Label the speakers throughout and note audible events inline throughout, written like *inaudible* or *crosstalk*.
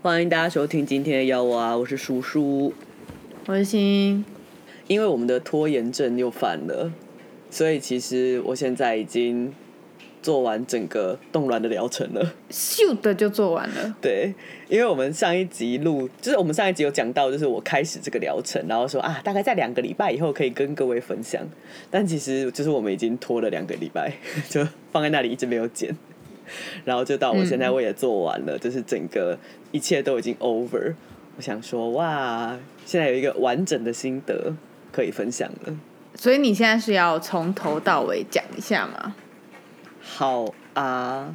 Speaker 1: 欢迎大家收听今天的妖我啊我是叔叔
Speaker 2: 关心
Speaker 1: 因为我们的拖延症又犯了所以其实我现在已经做完整个冻卵的疗程了。
Speaker 2: 咻的就做完了。
Speaker 1: 对，因为我们上一集录，就是我们上一集有讲到，就是我开始这个疗程，然后说啊，大概在两个礼拜以后可以跟各位分享。但其实就是我们已经拖了两个礼拜，*laughs* 就放在那里一直没有剪，然后就到我现在我也做完了，就是整个一切都已经 over。我想说哇，现在有一个完整的心得可以分享了。
Speaker 2: 所以你现在是要从头到尾讲一下吗？
Speaker 1: 好啊，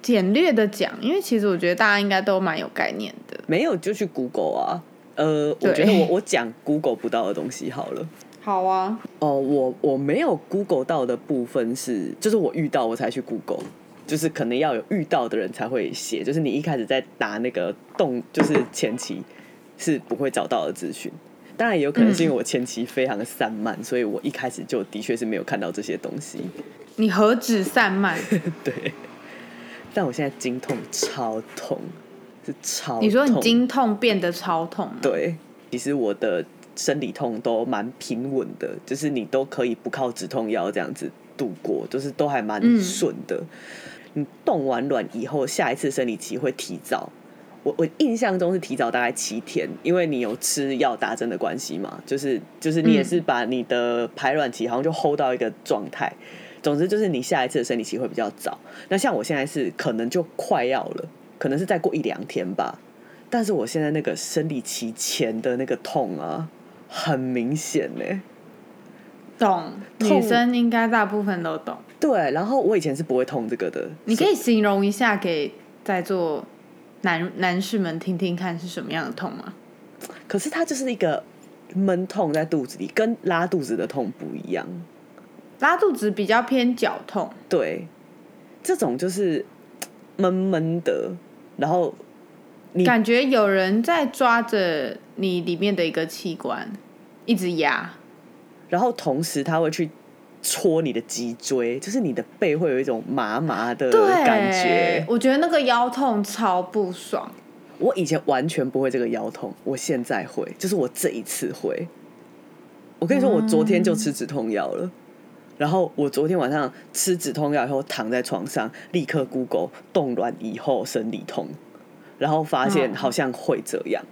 Speaker 2: 简略的讲，因为其实我觉得大家应该都蛮有概念的。
Speaker 1: 没有就去 Google 啊。呃，我觉得我我讲 Google 不到的东西好了。
Speaker 2: 好啊，
Speaker 1: 哦，我我没有 Google 到的部分是，就是我遇到我才去 Google，就是可能要有遇到的人才会写，就是你一开始在打那个动，就是前期是不会找到的资讯。当然也有可能是因为我前期非常的散漫，所以我一开始就的确是没有看到这些东西。
Speaker 2: 你何止散漫？*laughs*
Speaker 1: 对，但我现在经痛超痛，是超痛。
Speaker 2: 你说你经痛变得超痛吗？
Speaker 1: 对，其实我的生理痛都蛮平稳的，就是你都可以不靠止痛药这样子度过，就是都还蛮
Speaker 2: 嗯
Speaker 1: 顺的。你冻完卵以后，下一次生理期会提早。我我印象中是提早大概七天，因为你有吃药打针的关系嘛，就是就是你也是把你的排卵期好像就 hold 到一个状态。总之就是你下一次的生理期会比较早。那像我现在是可能就快要了，可能是再过一两天吧。但是我现在那个生理期前的那个痛啊，很明显呢。
Speaker 2: 懂，
Speaker 1: 痛
Speaker 2: 女生应该大部分都懂。
Speaker 1: 对，然后我以前是不会痛这个的。
Speaker 2: 你可以形容一下给在座男男士们听听看是什么样的痛吗？
Speaker 1: 可是它就是一个闷痛在肚子里，跟拉肚子的痛不一样。
Speaker 2: 拉肚子比较偏绞痛，
Speaker 1: 对，这种就是闷闷的，然后你
Speaker 2: 感觉有人在抓着你里面的一个器官，一直压。
Speaker 1: 然后同时他会去戳你的脊椎，就是你的背会有一种麻麻的，感觉。
Speaker 2: 我觉得那个腰痛超不爽。
Speaker 1: 我以前完全不会这个腰痛，我现在会，就是我这一次会。我跟你说，我昨天就吃止痛药了。然后我昨天晚上吃止痛药以后，躺在床上，立刻 Google 冻卵以后生理痛，然后发现
Speaker 2: 嗯
Speaker 1: 好像会这样，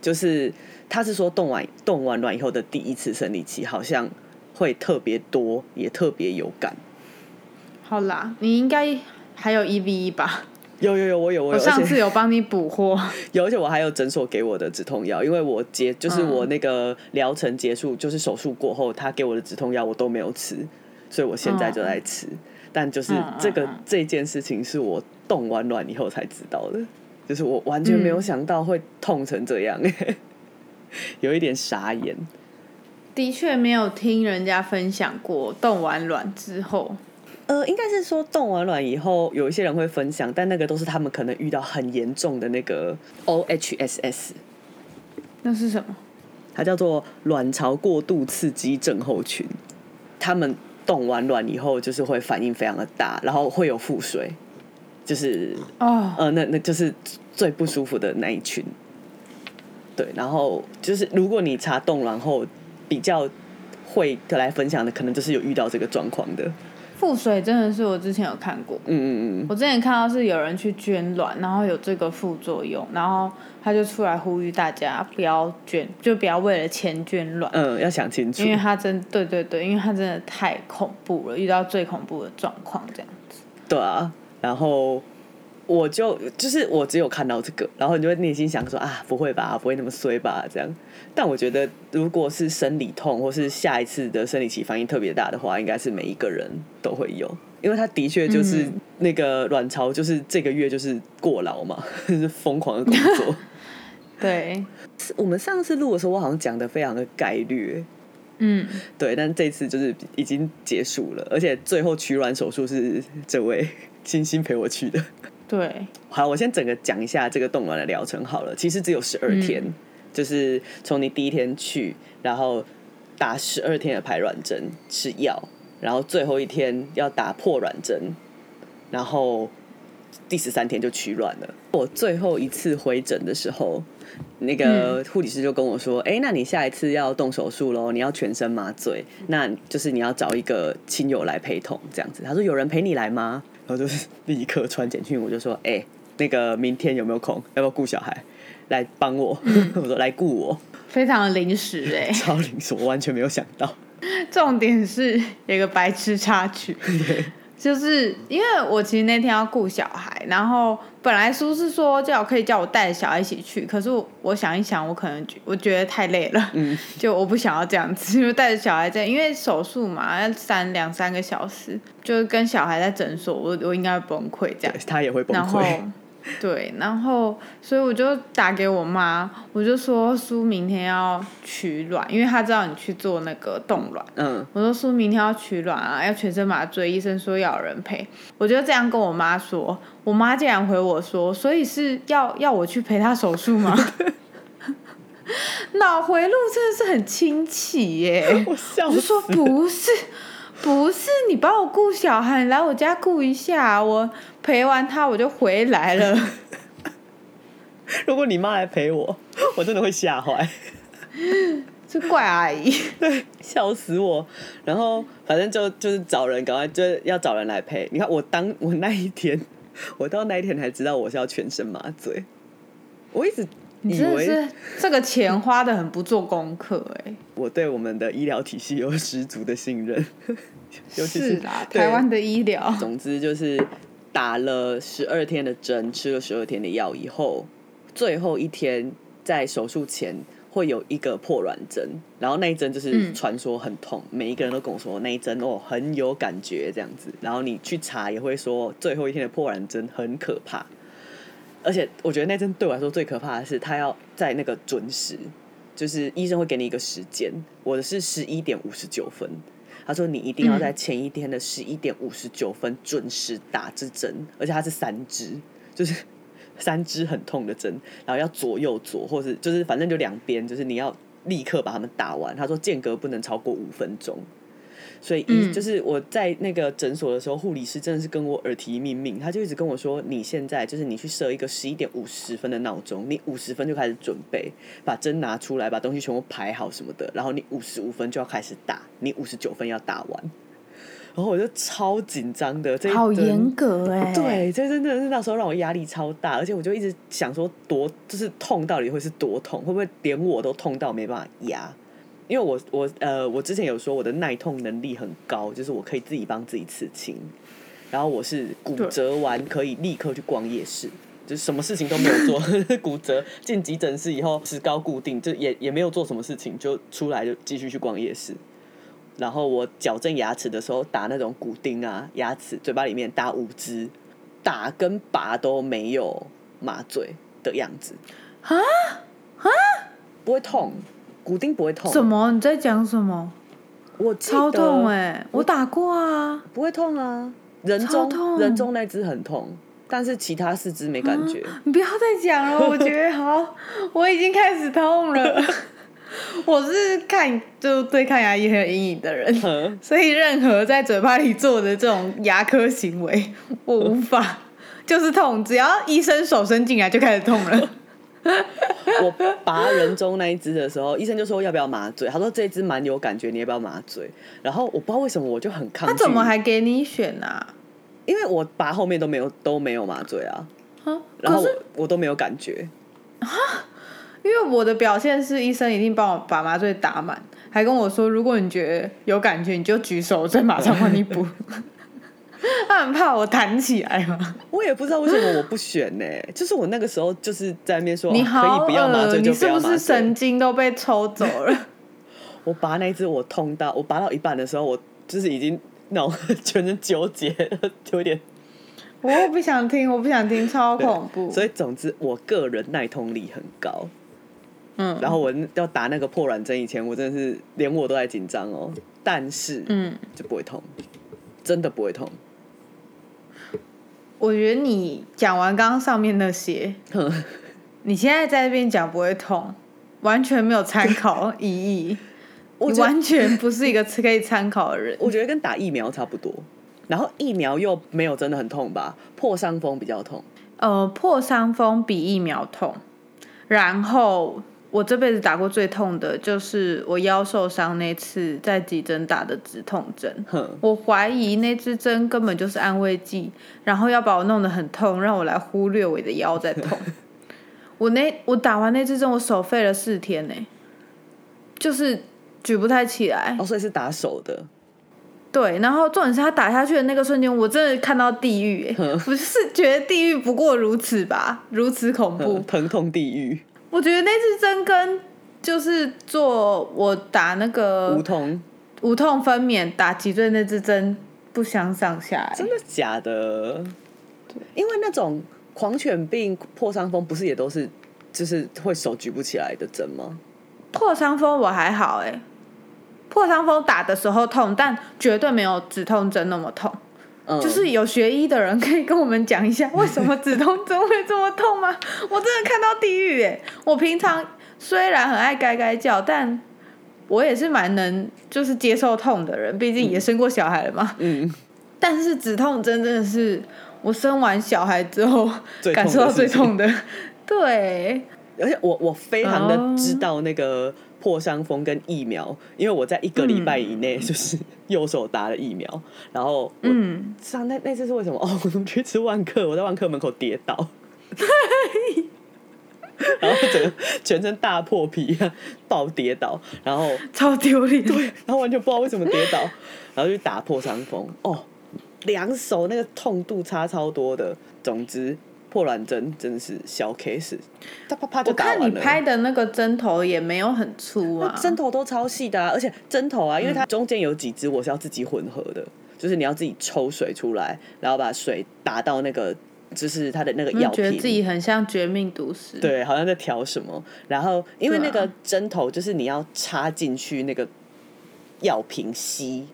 Speaker 1: 就是他是说冻完冻完卵以后的第一次生理期，好像会特别多，也特别有感。
Speaker 2: 好啦，你应该还有一 v 一吧？
Speaker 1: 有有有，我有我有，
Speaker 2: 我上次有帮你补货。*laughs*
Speaker 1: 有，而且我还有诊所给我的止痛药，因为我结就是
Speaker 2: 嗯
Speaker 1: 我那个疗程结束，就是手术过后，他给我的止痛药我都没有吃，所以我现在就在吃。但就是
Speaker 2: 嗯
Speaker 1: 这个这件事情是我冻完卵以后才知道的，就是我完全没有想到会痛成这样，*laughs* 有一点傻眼。
Speaker 2: 的确没有听人家分享过冻完卵之后，
Speaker 1: 呃，应该是说冻完卵以后，有一些人会分享，但那个都是他们可能遇到很严重的那个 OHSS，
Speaker 2: 那是什么？
Speaker 1: 它叫做卵巢过度刺激症候群。他们冻完卵以后，就是会反应非常的大，然后会有腹水，就是
Speaker 2: 哦，
Speaker 1: 呃，那那就是最不舒服的那一群。对，然后就是如果你查冻卵后比较会来分享的，可能就是有遇到这个状况的。
Speaker 2: 腹水真的是我之前有看过。
Speaker 1: 嗯嗯嗯，
Speaker 2: 我之前看到是有人去捐卵，然后有这个副作用，然后他就出来呼吁大家不要捐，就不要为了钱捐卵，
Speaker 1: 嗯，要想清楚
Speaker 2: 因。为他真对对对，因为他真的太恐怖了，遇到最恐怖的状况这样子。
Speaker 1: 对啊，然后我就就是我只有看到这个，然后你就会内心想说啊，不会吧，不会那么衰吧，这样。但我觉得，如果是生理痛或是下一次的生理期反应特别大的话，应该是每一个人都会有，因为他的确就是
Speaker 2: 嗯
Speaker 1: 那个卵巢，就是这个月就是过劳嘛，*laughs* 就是疯狂的工作。
Speaker 2: 对，
Speaker 1: 我们上次录的时候，我好像讲的非常的概率，
Speaker 2: 嗯，
Speaker 1: 对，但这次就是已经结束了，而且最后取卵手术是这位星星陪我去的。
Speaker 2: 对，
Speaker 1: 好，我先整个讲一下这个冻卵的疗程好了。其实只有十二天，
Speaker 2: 嗯
Speaker 1: 就是从你第一天去，然后打十二天的排卵针吃药，然后最后一天要打破卵针，然后第十三天就取卵了。我最后一次回诊的时候，那个护理师就跟我说：“哎、那你下一次要动手术喽，你要全身麻醉，那就是你要找一个亲友来陪同这样子。”他说：“有人陪你来吗？”然后就是立刻传简讯，我就说：“哎、那个明天有没有空？要不要雇小孩来帮我？” *laughs* 我说：“来雇我。”
Speaker 2: 非常的临时哎、*laughs*
Speaker 1: 超临时，我完全没有想到。*laughs*
Speaker 2: 重点是有一个白痴插曲，就是因为我其实那天要顾小孩，然后本来叔是说叫我可以叫我带着小孩一起去，可是我我想一想，我可能觉我觉得太累了，
Speaker 1: 嗯，*laughs*
Speaker 2: 就我不想要这样子，因为带着小孩在，因为手术嘛要三两三个小时，就是跟小孩在诊所，我我应该会崩溃这样。
Speaker 1: 他也会崩
Speaker 2: 然后
Speaker 1: 溃。
Speaker 2: 对，然后所以我就打给我妈，我就说叔明天要取卵，因为他知道你去做那个冻卵。
Speaker 1: 嗯，
Speaker 2: 我说叔明天要取卵啊，要全身麻醉，医生说要有人陪。我就这样跟我妈说，我妈竟然回我说，所以是要要我去陪她手术吗？*laughs* 脑回路真的是很清奇耶！*laughs*
Speaker 1: 我笑死
Speaker 2: 我就说。不是，不是，你帮我顾小孩，你来我家顾一下，我陪完他我就回来了。*laughs*
Speaker 1: 如果你妈来陪我，*laughs* 我真的会吓坏，*laughs*
Speaker 2: 是怪阿姨，对
Speaker 1: 笑死我。然后反正就就是找人，赶快就是要找人来陪。你看我当我那一天，我到那一天才知道我是要全身麻醉。我一直
Speaker 2: 你真的是这个钱花的很不做功课哎、*laughs*
Speaker 1: 我对我们的医疗体系有十足的信任，尤其
Speaker 2: 是啦，台湾的医疗，
Speaker 1: 总之就是打了十二天的针，吃了十二天的药以后，最后一天在手术前会有一个破卵针，然后那一针就是
Speaker 2: 嗯
Speaker 1: 传说很痛，每一个人都跟我说那一针哦很有感觉这样子，然后你去查也会说最后一天的破卵针很可怕。而且我觉得那针对我来说最可怕的是，他要在那个准时，就是医生会给你一个时间，我的是十一点五十九分，他说你一定要在前一天的十一点五十九分准时打这针，而且它是三支，就是 *laughs* 三支很痛的针，然后要左右左，或是就是反正就两边，就是你要立刻把它们打完。他说间隔不能超过五分钟。所以就是我在那个诊所的时候，护理师真的是跟我耳提面命，他就一直跟我说：“你现在就是你去设一个十一点五十分的闹钟，你五十分就开始准备，把针拿出来，把东西全部排好什么的，然后你五十五分就要开始打，你五十九分要打完。”然后我就超紧张的，这
Speaker 2: 好严格哎、
Speaker 1: 对，这真的是那时候让我压力超大，而且我就一直想说多就是痛到底会是多痛，会不会连我都痛到没办法压？因为我我呃我之前有说我的耐痛能力很高，就是我可以自己帮自己刺青，然后我是骨折完可以立刻去逛夜市。就是什么事情都没有做，*laughs* 骨折进急诊室以后石膏固定，就也也没有做什么事情，就出来就继续去逛夜市。然后我矫正牙齿的时候打那种骨钉啊，牙齿嘴巴里面打五支，打跟拔都没有麻醉的样子。啊啊，不会痛，骨钉不会痛。
Speaker 2: 什？么？你在讲什么？
Speaker 1: 我
Speaker 2: 超痛哎、我打过啊，
Speaker 1: 不会痛啊，人中人中那只很痛，但是其他四肢没感觉。
Speaker 2: 你不要再讲了，*laughs* 我觉得好，我已经开始痛了。*laughs* 我是看就对看牙医很有阴影的人，
Speaker 1: 嗯
Speaker 2: 所以任何在嘴巴里做的这种牙科行为，我无法，就是痛，只要医生手伸进来就开始痛了。*laughs*
Speaker 1: 我拔人中那一只的时候，医生就说要不要麻醉，他说这一只蛮有感觉，你要不要麻醉？然后我不知道为什么我就很抗拒，
Speaker 2: 他怎么还给你选啊？
Speaker 1: 因为我拔后面都没有都没有麻醉啊，
Speaker 2: 啊
Speaker 1: 然后我我都没有感觉，
Speaker 2: 因为我的表现是医生一定帮我把麻醉打满，还跟我说，如果你觉得有感觉，你就举手，我再马上帮你补。*laughs* 他很怕我弹起来吗。
Speaker 1: 我也不知道为什么我不选呢、就是我那个时候就是在那边说、哦
Speaker 2: 你好
Speaker 1: 可以不要麻
Speaker 2: 恶，
Speaker 1: 醉
Speaker 2: 你是不是
Speaker 1: 就不要麻醉。
Speaker 2: 神经都被抽走了？*laughs*
Speaker 1: 我拔那一只我痛到我拔到一半的时候，我就是已经那种 *laughs* 全身纠结，有点。
Speaker 2: 我不想听，我不想听，超恐怖。
Speaker 1: 所以总之，我个人耐痛力很高。
Speaker 2: 嗯，
Speaker 1: 然后我要打那个破卵针以前，我真的是连我都在紧张哦。但是，
Speaker 2: 嗯，
Speaker 1: 就不会痛，真的不会痛。
Speaker 2: 我觉得你讲完刚刚上面那些，*laughs* 你现在在这边讲不会痛，完全没有参考意义。*laughs*
Speaker 1: 我
Speaker 2: 完全不是一个可以参考的人。*laughs*
Speaker 1: 我觉得跟打疫苗差不多，然后疫苗又没有真的很痛吧，破伤风比较痛。
Speaker 2: 呃，破伤风比疫苗痛，然后我这辈子打过最痛的就是我腰受伤那次在急诊打的止痛针。我怀疑那支针根本就是安慰剂，然后要把我弄得很痛，让我来忽略我的腰在痛。*laughs* 我那我打完那支针，我手废了四天呢、就是举不太起来。
Speaker 1: 哦，所以是打手的，
Speaker 2: 对，然后重点是他打下去的那个瞬间，我真的看到地狱、欸，*laughs* 我就是觉得地狱不过如此吧，如此恐怖。
Speaker 1: 嗯疼痛地狱，
Speaker 2: 我觉得那支针跟就是做我打那个
Speaker 1: 无痛，
Speaker 2: 无痛分娩打脊椎那支针不相上下、欸，
Speaker 1: 真的假的？因为那种狂犬病破伤风不是也都是就是会手举不起来的针吗？
Speaker 2: 破伤风我还好哎、破伤风打的时候痛，但绝对没有止痛针那么痛。
Speaker 1: 嗯，
Speaker 2: 就是有学医的人可以跟我们讲一下，为什么止痛针会这么痛吗？*laughs* 我真的看到地狱哎！我平常虽然很爱该该叫，但我也是蛮能就是接受痛的人，毕竟也生过小孩了嘛。
Speaker 1: 嗯，
Speaker 2: 但是止痛针真的是我生完小孩之后感受到最痛的，对。
Speaker 1: 而且我我非常的
Speaker 2: 哦
Speaker 1: 知道那个破伤风跟疫苗，因为我在一个礼拜以内就是 *laughs* 右手打了疫苗，然后
Speaker 2: 嗯，
Speaker 1: 上那那次是为什么？*laughs* 哦，我们去吃万客，我在万客门口跌倒，*laughs* 然后整个全身大破皮，爆跌倒，然后
Speaker 2: 超丢脸。对，
Speaker 1: 然后完全不知道为什么跌倒，然后就打破伤风，哦，两手那个痛度差超多的。总之，破卵针真的是小 case，啪啪啪就
Speaker 2: 我看你。拍的那个针头也没有很粗啊，
Speaker 1: 针头都超细的、啊，而且针头啊，因为它中间有几支我是要自己混合的，就是你要自己抽水出来，然后把水打到那个就是它的那个药
Speaker 2: 品觉得自。己很像绝命毒师。
Speaker 1: 对，好像在调什么，然后因为那个针头就是你要插进去那个药瓶吸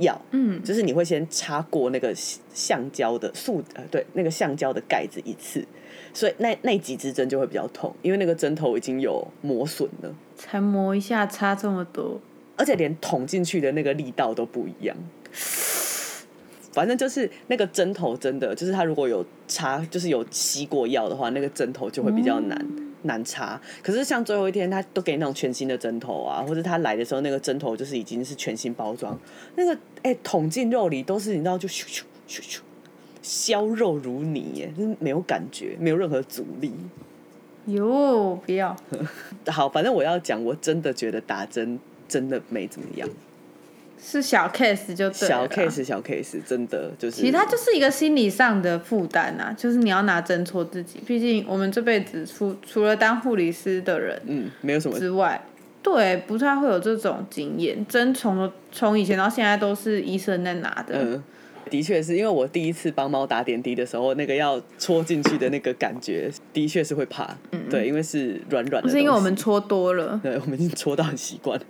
Speaker 1: 药，
Speaker 2: 嗯，
Speaker 1: 就是你会先插过那个橡胶的塑呃对那个橡胶的盖子一次，所以那那几支针就会比较痛，因为那个针头已经有磨损了。
Speaker 2: 才磨一下差这么多。
Speaker 1: 而且连捅进去的那个力道都不一样。反正就是那个针头真的，就是它如果有插，就是有吸过药的话，那个针头就会比较难、难插。可是像最后一天，他都给你那种全新的针头啊，或者他来的时候那个针头就是已经是全新包装，那个哎、捅进肉里都是你知道就咻咻咻咻，削肉如泥耶，就是没有感觉，没有任何阻力。
Speaker 2: 哟，不要，*laughs*
Speaker 1: 好，反正我要讲，我真的觉得打针真的没怎么样。
Speaker 2: 是小 case 就对了
Speaker 1: 小 case 小 case，真的就是。
Speaker 2: 其实它就是一个心理上的负担啊，就是你要拿针戳自己。毕竟我们这辈子除除了当护理师的人
Speaker 1: 嗯，没有什么
Speaker 2: 之外，对，不太会有这种经验。针从从以前到现在都是医生在拿的。
Speaker 1: 嗯，的确是因为我第一次帮猫打点滴的时候，那个要戳进去的那个感觉，*laughs* 的确是会怕。嗯对，因为是软软的。
Speaker 2: 不是因为我们戳多了，
Speaker 1: 对，我们已经戳到很习惯了。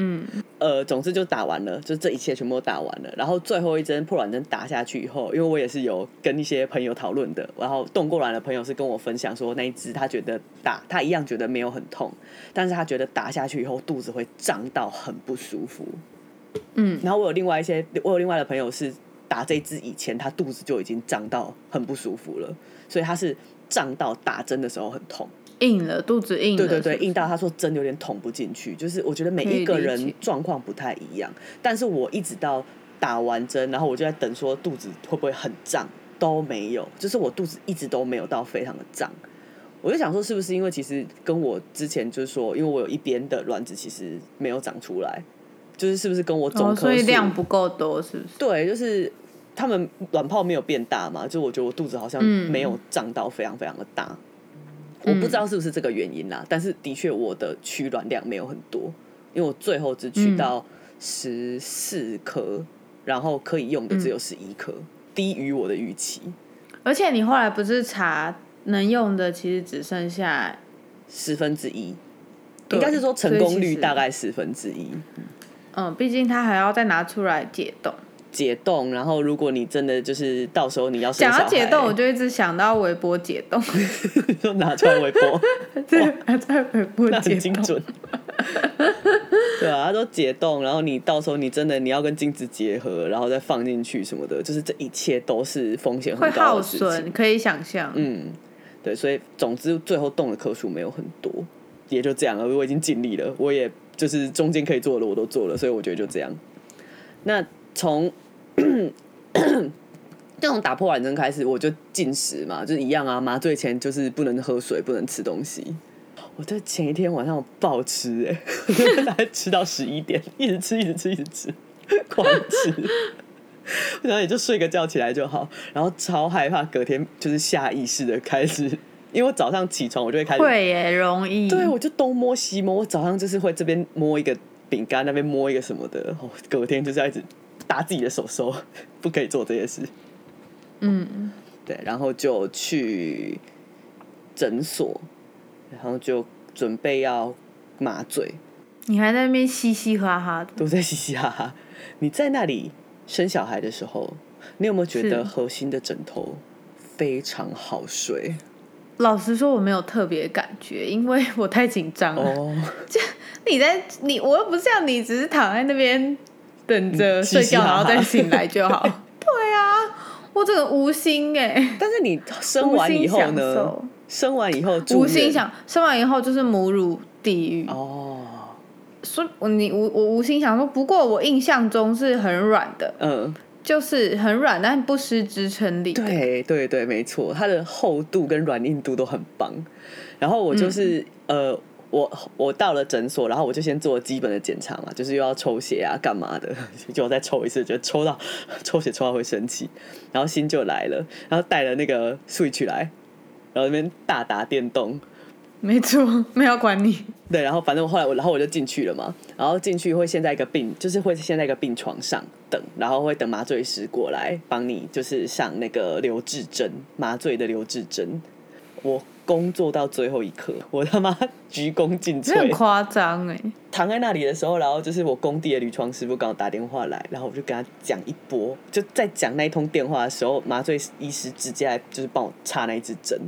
Speaker 2: 嗯，
Speaker 1: 呃，总之就打完了，就这一切全部都打完了。然后最后一针破卵针打下去以后，因为我也是有跟一些朋友讨论的，然后动过卵的朋友是跟我分享说，那一只他觉得打他一样觉得没有很痛，但是他觉得打下去以后肚子会胀到很不舒服。
Speaker 2: 嗯，
Speaker 1: 然后我有另外一些，我有另外的朋友是打这支以前他肚子就已经胀到很不舒服了，所以他是胀到打针的时候很痛。
Speaker 2: 硬了，肚子硬了。
Speaker 1: 对对对，硬到他说针有点捅不进去，就是我觉得每一个人状况不太一样，但是我一直到打完针，然后我就在等说肚子会不会很胀，都没有，就是我肚子一直都没有到非常的胀。我就想说，是不是因为其实跟我之前就是说，因为我有一边的卵子其实没有长出来，就是是不是跟我总
Speaker 2: 哦，所以量不够多，是不是？
Speaker 1: 对，就是他们卵泡没有变大嘛，就我觉得我肚子好像
Speaker 2: 嗯
Speaker 1: 没有胀到非常非常的大，我不知道是不是这个原因啦，但是的确我的取卵量没有很多，因为我最后只取到十四颗，然后可以用的只有十一颗，低于我的预期，
Speaker 2: 而且你后来不是查能用的，其实只剩下
Speaker 1: 十分之一，应该是说成功率大概十分之一。
Speaker 2: 嗯，毕竟他还要再拿出来解冻。
Speaker 1: 解冻，然后如果你真的就是到时候你要生
Speaker 2: 讲
Speaker 1: 小孩，
Speaker 2: 到解冻，我就一直想到微波解冻，*laughs*
Speaker 1: 就拿出来微波，*laughs*
Speaker 2: 对，拿出来微波
Speaker 1: 那
Speaker 2: 解冻。
Speaker 1: 很精准。*laughs* 对啊，他说解冻，然后你到时候你真的你要跟精子结合，然后再放进去什么的，就是这一切都是风险
Speaker 2: 会
Speaker 1: 很高
Speaker 2: 耗
Speaker 1: 的事
Speaker 2: 损，可以想象。
Speaker 1: 嗯，对，所以总之最后动的颗数没有很多，也就这样了。我已经尽力了，我也就是中间可以做的我都做了，所以我觉得就这样。那从 *coughs* 这种打破碗针开始，我就进食嘛，就是一样啊。麻醉前就是不能喝水，不能吃东西。我在前一天晚上我暴吃、欸，哎，*laughs* 大概吃到十一点，一直吃，一直吃，一直吃，狂吃。然后也就睡个觉起来就好，然后超害怕隔天就是下意识的开始，因为我早上起床我就会开始，
Speaker 2: 会耶，容易。
Speaker 1: 对我就东摸西摸，我早上就是会这边摸一个饼干，那边摸一个什么的，哦，隔天就是要一直打自己的手手，不可以做这些事。
Speaker 2: 嗯，
Speaker 1: 对，然后就去诊所，然后就准备要麻醉，
Speaker 2: 你还在那边嘻嘻哈哈的。
Speaker 1: 都在嘻嘻哈哈。你在那里生小孩的时候，你有没有觉得核心的枕头非常好睡？
Speaker 2: 老实说，我没有特别感觉，因为我太紧张了。
Speaker 1: 哦，*laughs*
Speaker 2: 你在你，我又不像你，只是躺在那边等着
Speaker 1: 嗯
Speaker 2: 睡觉，然后再醒来就好。*laughs* 对啊，我这个无心哎、*laughs*
Speaker 1: 但是你生完以后呢？生完以后
Speaker 2: 无心想生完以后就是母乳地狱。
Speaker 1: 哦，
Speaker 2: 所以我你无我无心想说，不过我印象中是很软的，
Speaker 1: 嗯，
Speaker 2: 就是很软，但不失支撑力的。
Speaker 1: 对对对，没错，它的厚度跟软硬度都很棒。然后我就是、
Speaker 2: 嗯
Speaker 1: 呃，我我到了诊所，然后我就先做基本的检查嘛，就是又要抽血啊，干嘛的，就再抽一次，觉得抽到抽血抽到会生气，然后心就来了，然后带了那个 Switch 来，然后那边大打电动，
Speaker 2: 没错，没有管你。
Speaker 1: 对，然后反正我后来我，然后我就进去了嘛，然后进去会先在一个病，就是会先在一个病床上等，然后会等麻醉师过来帮你，就是上那个留置针，麻醉的留置针。我工作到最后一刻，*laughs* 我他妈鞠躬尽瘁，
Speaker 2: 很夸张哎，
Speaker 1: 躺在那里的时候，然后就是我工地的铝床师傅刚好打电话来，然后我就跟他讲一波，就在讲那一通电话的时候，麻醉医师直接来就是帮我插那一支针，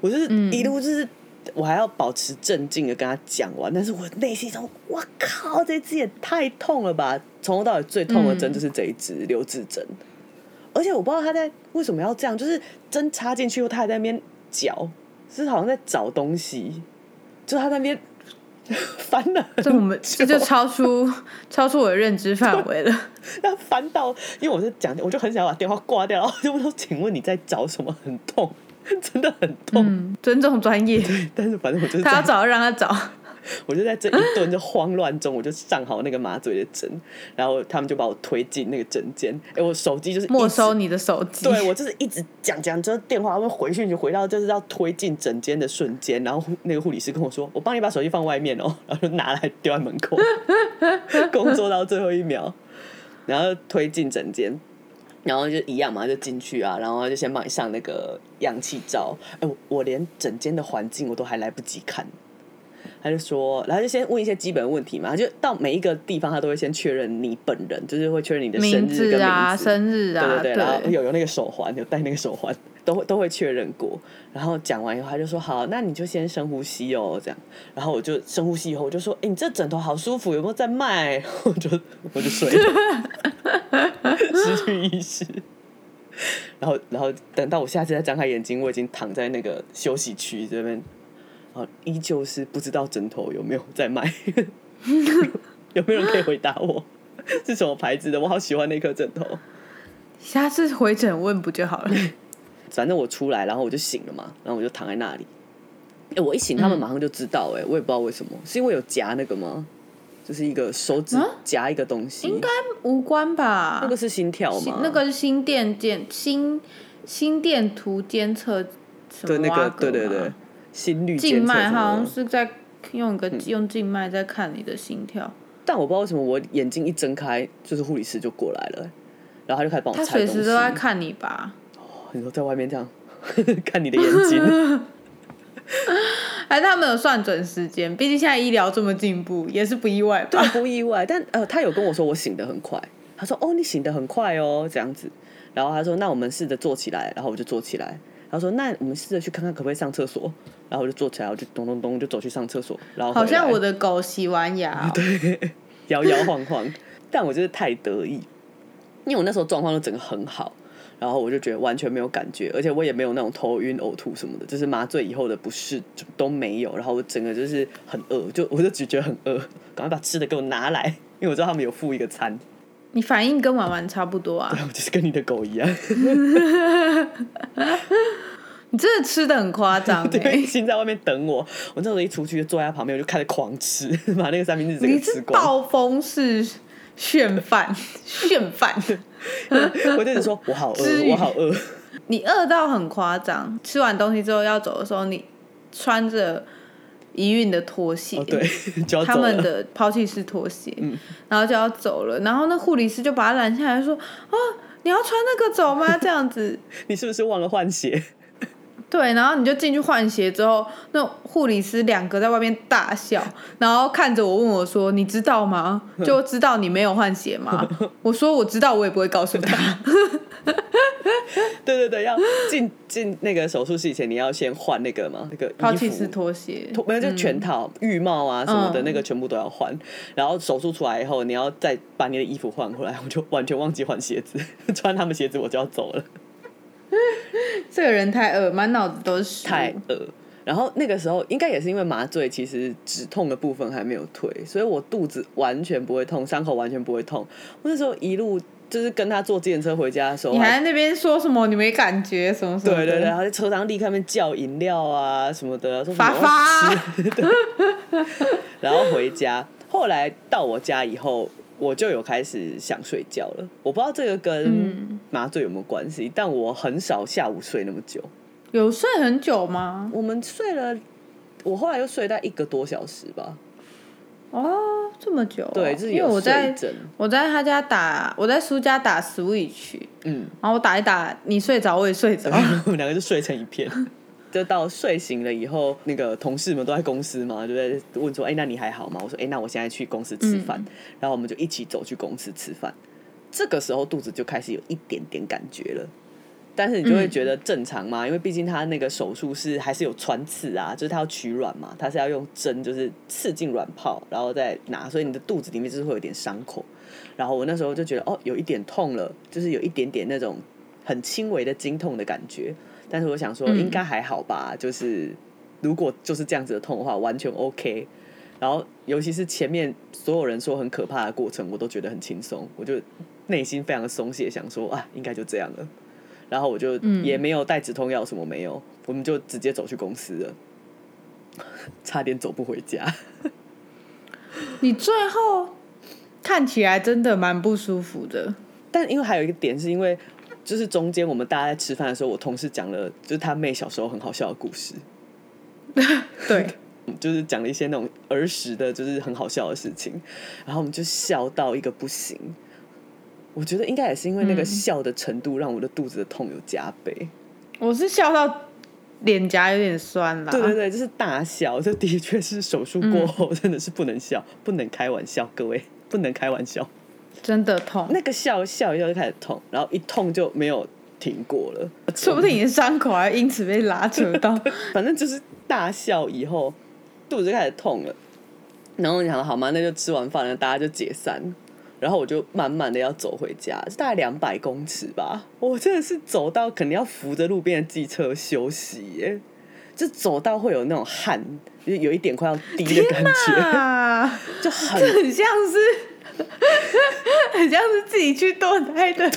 Speaker 1: 我就是一路就是。我还要保持镇静的跟他讲完，但是我内心中，我靠，这支也太痛了吧！从头到尾最痛的针就是这一支留置针，而且我不知道他在为什么要这样，就是针插进去后，他还在那边搅，是好像在找东西，就他在那边 *laughs* 翻了，
Speaker 2: 这我们这就超出超出我的认知范围了。*laughs*
Speaker 1: 他翻到，因为我是讲，我就很想把电话挂掉，然 *laughs* 后就问说：“请问你在找什么？很痛，真的很痛。
Speaker 2: 嗯，尊重专业，
Speaker 1: 但是反正我就是，
Speaker 2: 他要找让他找。
Speaker 1: 我就在这一顿就慌乱中，我就上好那个麻醉的针，然后他们就把我推进那个诊间。哎、我手机就是
Speaker 2: 没收你的手机。
Speaker 1: 对我就是一直讲讲，就是电话会回讯息回到就是要推进诊间的瞬间，然后那个护理师跟我说：“我帮你把手机放外面哦。”然后就拿来丢在门口，*laughs* 工作到最后一秒，然后推进诊间，然后就一样嘛，就进去啊，然后就先帮你上那个氧气罩。哎、我我连整间的环境我都还来不及看。他就说，然后就先问一些基本问题嘛，就到每一个地方他都会先确认你本人，就是会确认你的生
Speaker 2: 名
Speaker 1: 日跟名
Speaker 2: 字啊，
Speaker 1: 字
Speaker 2: 生日啊，
Speaker 1: 对对对，然后有有那个手环，有戴那个手环，都会都会确认过。然后讲完以后，他就说好，那你就先深呼吸哦，这样。然后我就深呼吸以后，我就说，哎、你这枕头好舒服，有没有在卖？*laughs* 我就我就睡了，失去意识。然后然后等到我下次再张开眼睛，我已经躺在那个休息区这边，啊，依旧是不知道枕头有没有在卖，*laughs* 有没有人可以回答我？是什么牌子的？我好喜欢那颗枕头。
Speaker 2: 下次回诊问不就好了？*laughs*
Speaker 1: 反正我出来，然后我就醒了嘛，然后我就躺在那里。哎、我一醒，他们马上就知道、哎、我也不知道为什么，是因为有夹那个吗？就是一个手指
Speaker 2: 啊
Speaker 1: 夹一个东西，
Speaker 2: 应该无关吧？
Speaker 1: 那个是心跳吗？
Speaker 2: 那个是心电监心心电图监测什么
Speaker 1: 对那个对对对，心率
Speaker 2: 静脉好像。是在用一个用静脉在看你的心跳，
Speaker 1: 但我不知道为什么我眼睛一睁开，就是护理师就过来了、哎然后他就开始帮我
Speaker 2: 他。随时都在看你吧？
Speaker 1: 哦你说在外面这样看你的眼睛，
Speaker 2: 还 *laughs* 是他没有算准时间？毕竟现在医疗这么进步，也是不意外吧？
Speaker 1: 对，不意外。但呃，他有跟我说我醒得很快，他说哦，你醒得很快哦，这样子。然后他说那我们试着坐起来，然后我就坐起来。他说那我们试着去看看可不可以上厕所，然后我就坐起来，我就咚咚咚就走去上厕所，然后
Speaker 2: 好像我的狗洗完牙哦、*laughs*
Speaker 1: 摇摇晃晃。但我就是太得意，因为我那时候状况都整个很好，然后我就觉得完全没有感觉，而且我也没有那种头晕、呕吐什么的，就是麻醉以后的不适就都没有。然后我整个就是很饿，就我就只觉得很饿，赶快把吃的给我拿来，因为我知道他们有付一个餐。
Speaker 2: 你反应跟婉婉差不多啊，
Speaker 1: 我就是跟你的狗一样，*laughs*
Speaker 2: 你真的吃的很夸张 *laughs*
Speaker 1: 对，
Speaker 2: 哎，
Speaker 1: 心在外面等我。我那时候一出去就坐在他旁边，我就开始狂吃，*laughs* 把那个三明治整
Speaker 2: 你
Speaker 1: 个吃光。
Speaker 2: 暴风式炫饭，炫饭，
Speaker 1: 我就一直说我好饿，我好饿。
Speaker 2: 你饿到很夸张。吃完东西之后要走的时候，你穿着一运的拖鞋，
Speaker 1: 哦，对，*laughs*
Speaker 2: 他们。的抛弃式拖鞋，
Speaker 1: 嗯
Speaker 2: 然后就要走了。然后那护理师就把他拦下来说：“啊，你要穿那个走吗？”这样子，*laughs*
Speaker 1: 你是不是忘了换鞋？
Speaker 2: 对，然后你就进去换鞋之后，那护理师两个在外面大笑，然后看着我问我说：“你知道吗？就知道你没有换鞋吗？” *laughs* 我说：“我知道，我也不会告诉他。*laughs*
Speaker 1: 对对对，要进进那个手术室以前，你要先换那个嘛，那个”
Speaker 2: 抛弃式拖鞋，
Speaker 1: 脱没有就全套、浴帽啊什么的，
Speaker 2: 嗯
Speaker 1: 那个全部都要换。然后手术出来以后，你要再把你的衣服换回来，我就完全忘记换鞋子，*laughs* 穿他们鞋子我就要走了，*laughs*
Speaker 2: 这个人太饿，满脑子都是
Speaker 1: 太饿。然后那个时候应该也是因为麻醉，其实止痛的部分还没有退，所以我肚子完全不会痛，伤口完全不会痛。我那时候一路就是跟他坐自行车回家的时候，
Speaker 2: 你还在那边说什么？你没感觉什么什么的？
Speaker 1: 对对对，然后在车上立刻在那边叫饮料啊什么的，说什么
Speaker 2: 发发
Speaker 1: 吃，*laughs* 然后回家。后来到我家以后，我就有开始想睡觉了。我不知道这个跟
Speaker 2: 嗯
Speaker 1: 麻醉有没有关系，但我很少下午睡那么久。
Speaker 2: 有睡很久吗？
Speaker 1: 我们睡了，我后来又睡大概一个多小时吧。
Speaker 2: 哦，这么久哦、
Speaker 1: 对，就是
Speaker 2: 因为
Speaker 1: 有睡
Speaker 2: 我在。我在他家打，我在叔家打 Switch，
Speaker 1: 嗯，
Speaker 2: 然后我打一打，你睡着我也睡着。*laughs*
Speaker 1: 我们两个就睡成一片。就到睡醒了以后，那个同事们都在公司嘛，就在问说：“哎、那你还好吗？”我说：“哎、那我现在去公司吃饭。然后我们就一起走去公司吃饭。这个时候肚子就开始有一点点感觉了，但是你就会觉得正常嘛，因为毕竟他那个手术是还是有穿刺啊，就是他要取卵嘛，他是要用针就是刺进卵泡，然后再拿，所以你的肚子里面就是会有点伤口。然后我那时候就觉得哦，有一点痛了，就是有一点点那种很轻微的经痛的感觉。但是我想说
Speaker 2: 嗯
Speaker 1: 应该还好吧，就是如果就是这样子的痛的话，完全 OK。然后尤其是前面所有人说很可怕的过程，我都觉得很轻松，我就内心非常的松懈，想说啊，应该就这样了。然后我就也没有带止痛药，什么没有，我们就直接走去公司了，*laughs* 差点走不回家。
Speaker 2: 你最后看起来真的蛮不舒服的。
Speaker 1: 但因为还有一个点，是因为就是中间我们大家在吃饭的时候，我同事讲了就是他妹小时候很好笑的故事，*laughs*
Speaker 2: 对，*laughs*
Speaker 1: 就是讲了一些那种儿时的，就是很好笑的事情，然后我们就笑到一个不行。我觉得应该也是因为那个
Speaker 2: 嗯
Speaker 1: 笑的程度，让我的肚子的痛有加倍。
Speaker 2: 我是笑到脸颊有点酸啦。
Speaker 1: 对对对，就是大笑，这的确是手术过后真的是不能笑，不能开玩笑，各位不能开玩笑。
Speaker 2: 真的痛。
Speaker 1: 那个笑笑一笑就开始痛，然后一痛就没有停过了。
Speaker 2: 说不定你的伤口还因此被拉扯到。*laughs*
Speaker 1: 反正就是大笑以后，肚子就开始痛了。然后你想好吗？那就吃完饭了，大家就解散。然后我就慢慢的要走回家，大概两百公尺吧。我真的是走到肯定要扶着路边的机车休息耶，就走到会有那种汗，就有一点快要滴的感觉，
Speaker 2: 啊，*laughs*
Speaker 1: 就很
Speaker 2: 很像是，*laughs* 很像是自己去堕胎的 *laughs* 女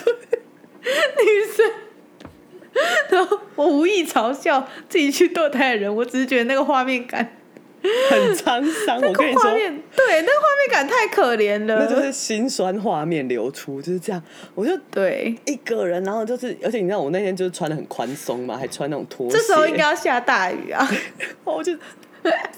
Speaker 2: 生。*laughs* 然后我无意嘲笑自己去堕胎的人，我只是觉得那个画面感，
Speaker 1: 很沧桑。
Speaker 2: 那
Speaker 1: 我跟你说，
Speaker 2: 对，那个画面感太可怜了。
Speaker 1: 那就是心酸画面流出，就是这样。我就
Speaker 2: 对，
Speaker 1: 一个人，然后就是，而且你知道我那天就是穿的很宽松嘛，还穿那种拖鞋。
Speaker 2: 这时候应该要下大雨啊。
Speaker 1: 我就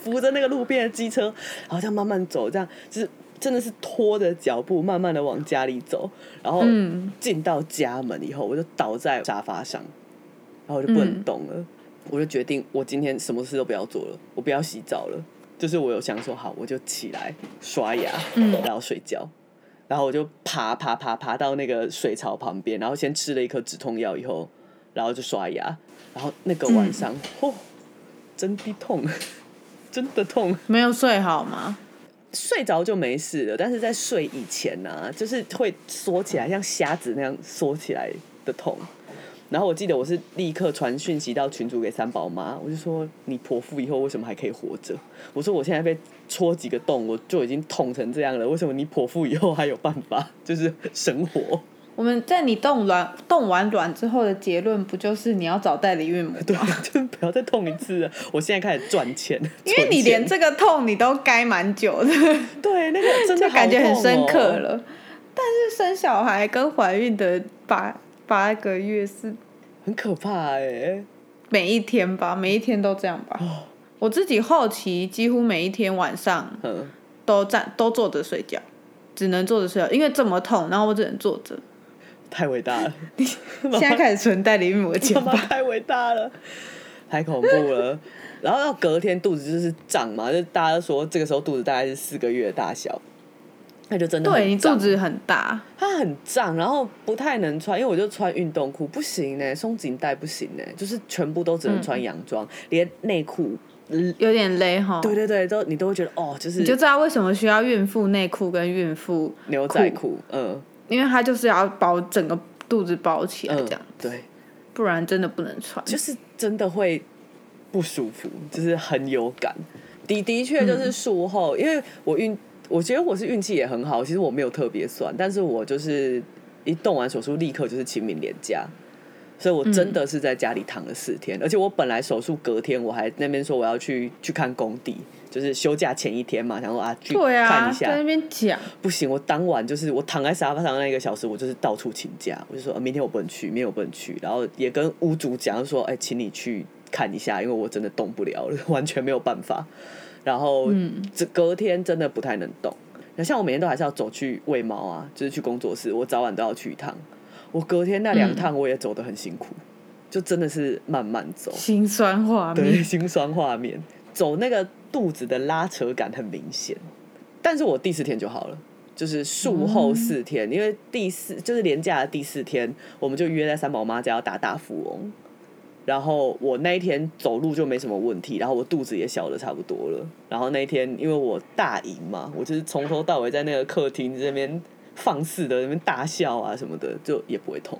Speaker 1: 扶着那个路边的机车，然后这样慢慢走，这样就是真的是拖着脚步慢慢的往家里走，然后
Speaker 2: 嗯
Speaker 1: 进到家门以后，我就倒在沙发上，然后我就不能
Speaker 2: 嗯
Speaker 1: 动了，我就决定我今天什么事都不要做了，我不要洗澡了，就是我有想说好，我就起来刷牙，
Speaker 2: 嗯
Speaker 1: 然后睡觉。然后我就爬爬爬爬到那个水槽旁边，然后先吃了一颗止痛药，以后，然后就刷牙。然后那个晚上，
Speaker 2: 嗯
Speaker 1: 哦，真的痛，*laughs* 真的痛。
Speaker 2: 没有睡好吗？
Speaker 1: 睡着就没事了，但是在睡以前呢、就是会缩起来，像瞎子那样缩起来的痛。然后我记得我是立刻传讯息到群主给三宝妈，我就说你剖腹以后为什么还可以活着？我说我现在被戳几个洞，我就已经痛成这样了，为什么你剖腹以后还有办法就是生活？
Speaker 2: 我们在你冻卵冻完卵之后的结论，不就是你要找代理孕母吗？*laughs*
Speaker 1: 对，就是不要再痛一次了。我现在开始赚钱，*laughs*
Speaker 2: 因为你连这个痛你都该蛮久的，*laughs*
Speaker 1: 对那个真的
Speaker 2: 就感觉很深刻
Speaker 1: 了。
Speaker 2: 但是生小孩跟怀孕的八八个月是
Speaker 1: 很可怕哎、
Speaker 2: 每一天吧，每一天都这样吧。
Speaker 1: 哦
Speaker 2: 我自己后期几乎每一天晚上
Speaker 1: 嗯，
Speaker 2: 都站都坐着睡觉，只能坐着睡觉，因为这么痛，然后我只能坐着。
Speaker 1: 太伟大了，*laughs*
Speaker 2: 现在开始存代理孕母的钱吧。
Speaker 1: 太伟大了，太恐怖了。然后到隔天肚子就是胀嘛，就大家都说这个时候肚子大概是四个月的大小，那就真的很
Speaker 2: 对你肚子很大，
Speaker 1: 它很胀，然后不太能穿，因为我就穿运动裤，不行呢，松紧带不行呢，就是全部都只能穿洋装，连内裤，嗯，
Speaker 2: 有点勒哈。
Speaker 1: 对对对，都你都会觉得哦，就是
Speaker 2: 你就知道为什么需要孕妇内裤跟孕妇，
Speaker 1: 牛仔裤，嗯
Speaker 2: 因为它就是要包整个肚子包起来
Speaker 1: 嗯
Speaker 2: 这样，，
Speaker 1: 对，
Speaker 2: 不然真的不能穿。
Speaker 1: 就是真的会不舒服，就是很有感。的的确就是术后，因为我运，我觉得我是运气也很好，其实我没有特别酸，但是我就是一动完手术立刻就是清明连假。所以我真的是在家里躺了四天，而且我本来手术隔天我还那边说我要去去看工地，就是休假前一天嘛，想说啊去看
Speaker 2: 啊，
Speaker 1: 一下
Speaker 2: 在那，边讲，
Speaker 1: 不行，我当晚就是我躺在沙发上那一个小时，我就是到处请假，我就说、啊明天我不能去，明天我不能去，然后也跟屋主讲说，哎、请你去看一下，因为我真的动不了了，*laughs* 完全没有办法。然后这隔天真的不太能动。那像我每天都还是要走去喂猫啊，就是去工作室，我早晚都要去一趟。我隔天那两趟我也走得很辛苦，就真的是慢慢走。
Speaker 2: 心酸画面对，
Speaker 1: 心酸画面，走那个肚子的拉扯感很明显。但是我第四天就好了，就是术后四天，因为第四就是连假的第四天，我们就约在三宝妈家要打大富翁。然后我那一天走路就没什么问题，然后我肚子也小的差不多了。然后那一天因为我大赢嘛，我就是从头到尾在那个客厅这边放肆的那边大笑啊什么的，就也不会痛。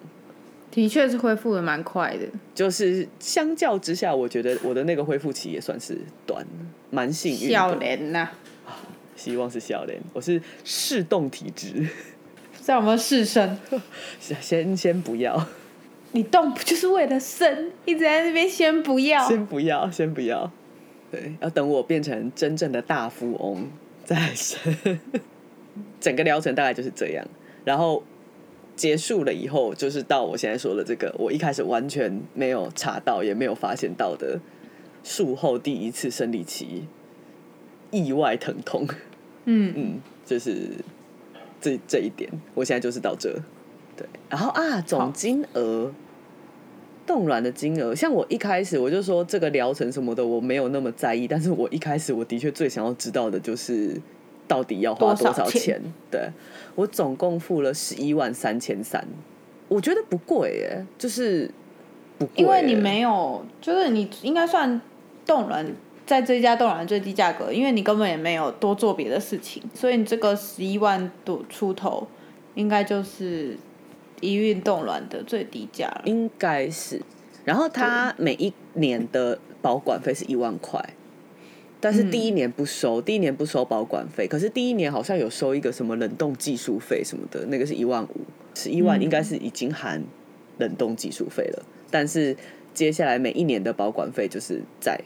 Speaker 2: 的确是恢复的蛮快的，
Speaker 1: 就是相较之下，我觉得我的那个恢复期也算是短，蛮幸运
Speaker 2: 笑
Speaker 1: 的。
Speaker 2: 脸呐，
Speaker 1: 希望是笑脸，我是视动体质，
Speaker 2: 不知道有没有试生？*laughs*
Speaker 1: 先先不要，
Speaker 2: 你动不就是为了生？一直在那边先不要，
Speaker 1: 先不要，先不要。对，要等我变成真正的大富翁再生。整个疗程大概就是这样，然后结束了以后，就是到我现在说的这个，我一开始完全没有查到，也没有发现到的术后第一次生理期意外疼痛。
Speaker 2: 嗯，
Speaker 1: 嗯，就是这这一点，我现在就是到这。对，然后啊，总金额，冻卵的金额，像我一开始我就说这个疗程什么的我没有那么在意，但是我一开始我的确最想要知道的就是到底要花
Speaker 2: 多少
Speaker 1: 钱。对我总共付了十一万三千三，我觉得不贵耶，就是不贵，
Speaker 2: 因为你没有，就是你应该算动卵，在这家冻卵最低价格，因为你根本也没有多做别的事情，所以你这个十一万多出头，应该就是一运动卵的最低价了。
Speaker 1: 应该是。然后他每一年的保管费是一万块，但是第一年不收，第一年不收保管费，可是第一年好像有收一个什么冷冻技术费什么的，那个是一万五，十一万应该是已经含冷冻技术费了，但是接下来每一年的保管费就是再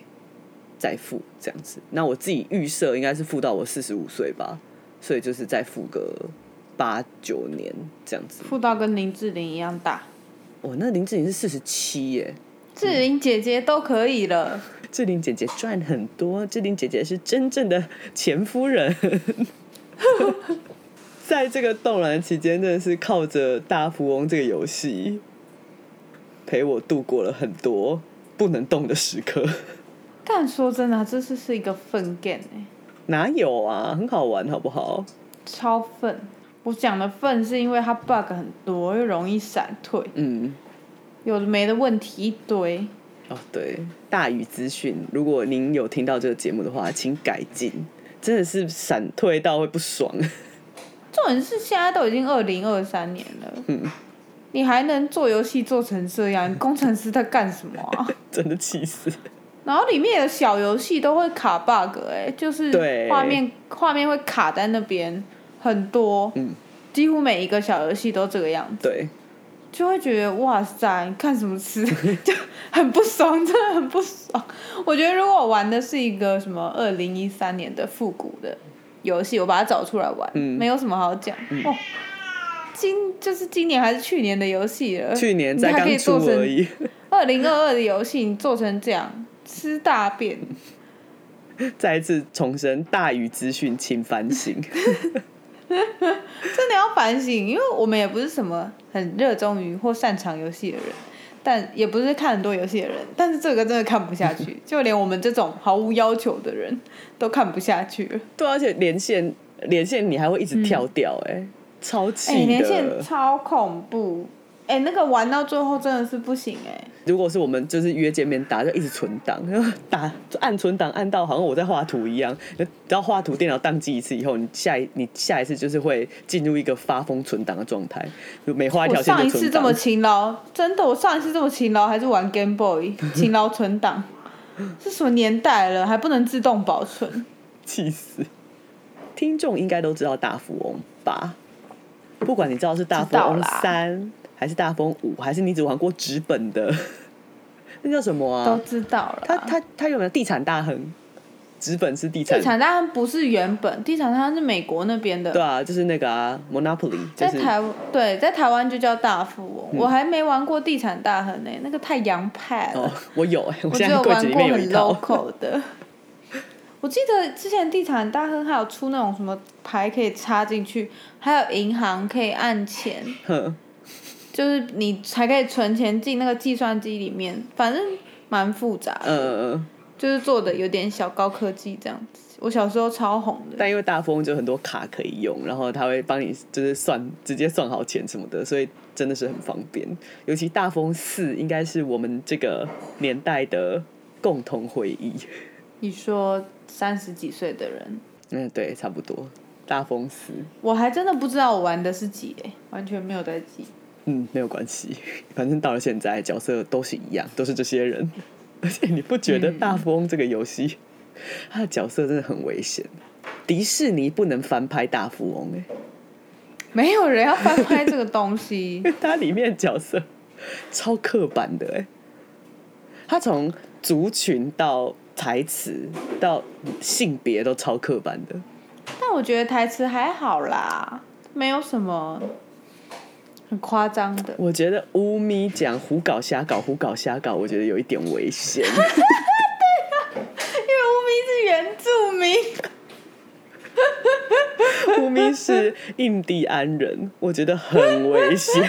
Speaker 1: 再付这样子。那我自己预设应该是付到我四十五岁吧，所以就是再付个八九年这样子。
Speaker 2: 付到跟林志玲一样大，
Speaker 1: 哦，那林志玲是四十七耶。
Speaker 2: 志玲姐姐都可以了。
Speaker 1: 志玲姐姐赚很多，志玲姐姐是真正的前夫人。*laughs* 在这个动乱期间，真的是靠着大富翁这个游戏陪我度过了很多不能动的时刻。
Speaker 2: 但说真的，这次是一个粪 game 哎、
Speaker 1: 哪有啊，很好玩，好不好？
Speaker 2: 超粪。我讲的粪是因为它 bug 很多，又容易闪退，
Speaker 1: 嗯，
Speaker 2: 有的没的问题一堆。
Speaker 1: 哦，对，大宇资讯，如果您有听到这个节目的话，请改进，真的是闪退到会不爽。
Speaker 2: 重点是现在都已经二零二三年了，
Speaker 1: 嗯，
Speaker 2: 你还能做游戏做成这样？你工程师在干什么啊？*laughs*
Speaker 1: 真的气死。
Speaker 2: 然后里面的小游戏都会卡 bug，哎、就是
Speaker 1: 对
Speaker 2: 画面画面会卡在那边很多，
Speaker 1: 嗯
Speaker 2: 几乎每一个小游戏都这个样子，
Speaker 1: 对，
Speaker 2: 就会觉得哇塞，你看什么吃，*laughs* 就很不爽，真的很不爽。我觉得如果我玩的是一个什么二零一三年的复古的游戏，我把它找出来玩，
Speaker 1: 嗯
Speaker 2: 没有什么好讲。哦，今就是今年还是去年的游戏了，
Speaker 1: 去年才刚出
Speaker 2: 以做成
Speaker 1: 而已。
Speaker 2: 二零二二的游戏，你做成这样，吃大便。
Speaker 1: 再一次重申，大于资讯，请反省。*laughs*
Speaker 2: 真的要反省，因为我们也不是什么很热衷于或擅长游戏的人，但也不是看很多游戏的人，但是这个真的看不下去，*laughs* 就连我们这种毫无要求的人都看不下去了。
Speaker 1: 对，而且连线连线你还会一直跳掉、哎、超气。
Speaker 2: 连线超恐怖，哎、那个玩到最后真的是不行哎、
Speaker 1: 如果是我们就是约见面打，就一直存档，*laughs* 打就按存档按到好像我在画图一样。只要画图电脑宕机一次以后，你下一你下一次就是会进入一个发疯存档的状态，就每画一条
Speaker 2: 我
Speaker 1: 线
Speaker 2: 上一次这么。勤劳，真的，我上一次这么勤劳还是玩 Game Boy 勤劳存档，*laughs* 是什么年代了还不能自动保存？
Speaker 1: 气死！听众应该都知道大富翁吧？不管你知道是大富翁
Speaker 2: 啦
Speaker 1: 三，还是大风五，还是你只玩过纸本的，*laughs* 那叫什么啊
Speaker 2: 都
Speaker 1: 啊？
Speaker 2: 知道了。
Speaker 1: 他他他有没有地产大亨？纸本是地产，
Speaker 2: 地产大亨不是原本，地产大亨是美国那边的，
Speaker 1: 对啊，就是那个啊，Monopoly，就是
Speaker 2: 在台对，在台湾就叫大富翁。我还没玩过地产大亨呢、那个太洋派了。
Speaker 1: 哦，我有哎、我
Speaker 2: 我只有
Speaker 1: 现在
Speaker 2: 过 local 的。*laughs* 我记得之前地产大亨还有出那种什么牌可以插进去，还有银行可以按钱，
Speaker 1: 哼，
Speaker 2: 就是你才可以存钱进那个计算机里面，反正蛮复杂的，
Speaker 1: 呃，
Speaker 2: 就是做的有点小高科技这样子。我小时候超红的，
Speaker 1: 但因为大富翁就很多卡可以用，然后他会帮你就是算直接算好钱什么的，所以真的是很方便。尤其大富翁四应该是我们这个年代的共同回忆。
Speaker 2: 你说三十几岁的人，
Speaker 1: 嗯，对，差不多。大风四，
Speaker 2: 我还真的不知道我玩的是几诶、完全没有在记。
Speaker 1: 嗯，没有关系，*laughs* 反正到了现在角色都是一样，都是这些人。*laughs* 而且你不觉得大富翁这个游戏，它的角色真的很危险？迪士尼不能翻拍大富翁哎、
Speaker 2: 没有人要翻拍这个东西 *laughs*
Speaker 1: 因，为它里面的角色超刻板的哎、他从族群到台词到性别都超刻板的。
Speaker 2: 但我觉得台词还好啦，没有什么很夸张的。
Speaker 1: 我觉得乌咪讲胡搞瞎搞胡搞瞎搞，我觉得有一点危险。*laughs*
Speaker 2: 因为乌咪是原住民，
Speaker 1: 乌咪是印第安人，我觉得很危险。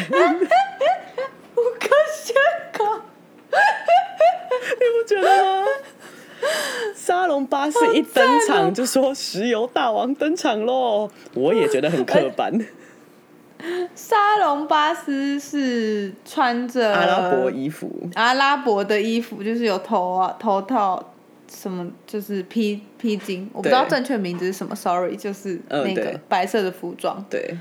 Speaker 2: 我靠香港，
Speaker 1: 你不觉得吗？沙龙巴士一登场就说石油大王登场喽，我也觉得很刻板。*laughs*
Speaker 2: 沙龙巴斯是穿着
Speaker 1: 阿拉伯衣服，
Speaker 2: 阿拉伯的衣服，就是有头啊头套。什么就是披披巾，我不知道正确名字是什么，sorry，就是那个白色的服装。
Speaker 1: 对。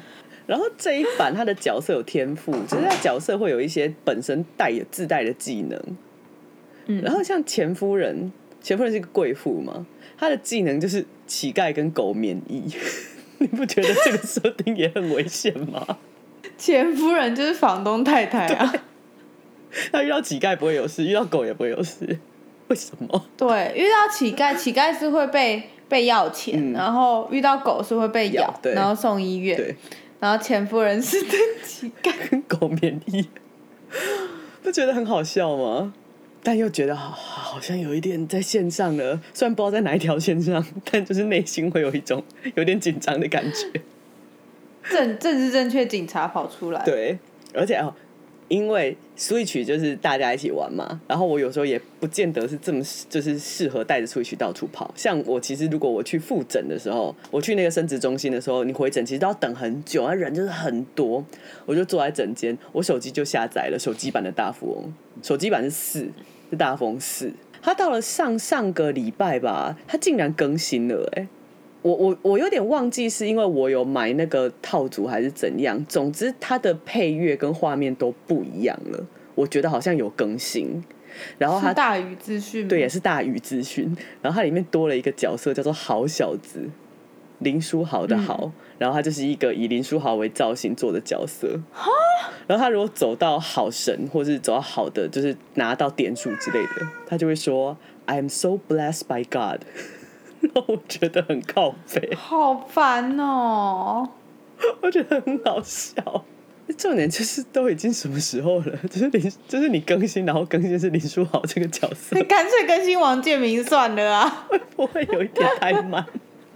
Speaker 1: 然后这一版他的角色有天赋，就是他角色会有一些本身带有自带的技能。
Speaker 2: 嗯
Speaker 1: 然后像前夫人，前夫人是一个贵妇嘛，她的技能就是乞丐跟狗免疫。*laughs* 你不觉得这个设定也很危险吗？
Speaker 2: 前夫人就是房东太太啊，*laughs*
Speaker 1: 他遇到乞丐不会有事，遇到狗也不会有事，为什么？
Speaker 2: 对，遇到乞丐，乞丐是会被被要钱，
Speaker 1: 嗯
Speaker 2: 然后遇到狗是会被咬
Speaker 1: 咬，
Speaker 2: 然后送医院，
Speaker 1: 对，
Speaker 2: 然后前夫人是对 *laughs* 乞丐，
Speaker 1: 跟狗免疫，不觉得很好笑吗？但又觉得好好像有一点在线上了，虽然不知道在哪一条线上，但就是内心会有一种有点紧张的感觉。
Speaker 2: 政政治正确警察跑出来，
Speaker 1: 对，而且哦，因为 Switch 就是大家一起玩嘛，然后我有时候也不见得是这么就是适合带着 Switch 到处跑。像我其实如果我去复诊的时候，我去那个生殖中心的时候，你回诊其实都要等很久，啊人就是很多，我就坐在诊间，我手机就下载了手机版的大富翁，手机版是四，是大富翁四。他到了上上个礼拜吧，他竟然更新了、欸，我我我有点忘记是因为我有买那个套组还是怎样，总之它的配乐跟画面都不一样了，我觉得好像有更新。然后它
Speaker 2: 大宇资讯
Speaker 1: 对，也是大宇资讯。然后它里面多了一个角色叫做好小子，林书豪的豪。然后他就是一个以林书豪为造型做的角色。然后他如果走到好神，或是走到好的，就是拿到点数之类的，他就会说 "I am so blessed by God"。然后我觉得很靠背，
Speaker 2: 好烦哦。*laughs*
Speaker 1: 我觉得很好笑。重点就是都已经什么时候了？*laughs* 就是林，就是你更新，然后更新是林书豪这个角色
Speaker 2: 你，*laughs* 干脆更新王建民算了啊！
Speaker 1: 会不会有一点太慢？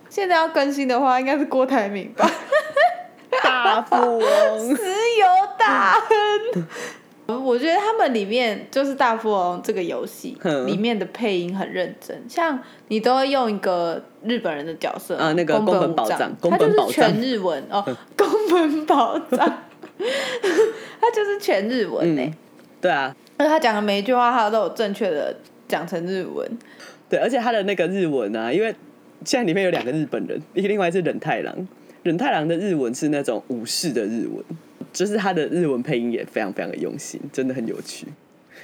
Speaker 2: 现在要更新的话，应该是郭台铭吧？
Speaker 1: 大富翁，*laughs*
Speaker 2: 石油大亨。我觉得他们里面就是《大富翁》这个游戏
Speaker 1: 嗯
Speaker 2: 里面的配音很认真，像你都会用一个日本人的角色
Speaker 1: 啊那个
Speaker 2: 宫
Speaker 1: 宫本
Speaker 2: 武藏
Speaker 1: 宝藏。
Speaker 2: 他就是全日文哦，宫本宝藏，他就是全日文呢、
Speaker 1: 嗯 *laughs* 对啊，
Speaker 2: 那他讲的每一句话，他都有正确的讲成日文。
Speaker 1: 对，而且他的那个日文啊，因为现在里面有两个日本人，一个另外是忍太郎，忍太郎的日文是那种武士的日文，就是他的日文配音也非常非常的用心，真的很有趣。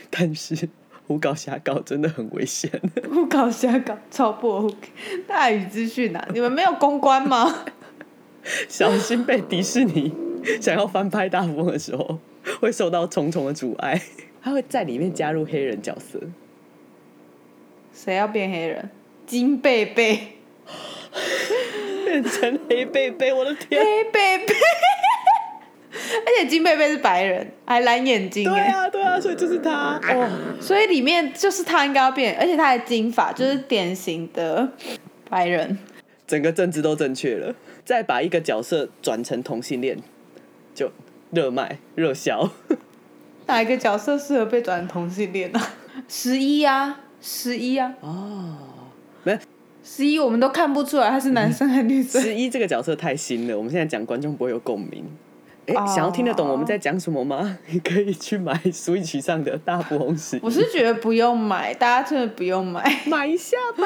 Speaker 1: 但是胡搞瞎搞真的很危险，
Speaker 2: 胡搞瞎搞，超不 OK。大宇资讯啊，你们没有公关吗？
Speaker 1: 小心被迪士尼想要翻拍大富翁的时候会受到重重的阻碍。他会在里面加入黑人角色，
Speaker 2: 谁要变黑人？金贝贝，*laughs*
Speaker 1: 变成黑贝贝，我的天！
Speaker 2: 黑贝贝。*laughs* 而且金贝贝是白人，还蓝眼睛
Speaker 1: 对
Speaker 2: 哎，
Speaker 1: 啊，对啊，所以就是他哦。
Speaker 2: 所以里面就是他应该要变，而且他还金发，就是典型的白人。
Speaker 1: 整个政治都正确了，再把一个角色转成同性恋，就热卖热销。*laughs*
Speaker 2: 哪一个角色适合被转成同性恋啊？十一啊，十一啊，
Speaker 1: 哦，没
Speaker 2: 十一我们都看不出来他是男生还是女生。
Speaker 1: 十一这个角色太新了，我们现在讲观众不会有共鸣。*laughs* 想要听得懂我们在讲什么吗？*laughs* 你可以去买 Switch 上的大富翁十一，
Speaker 2: 我是觉得不用买，大家真的不用买。
Speaker 1: 买一下吧。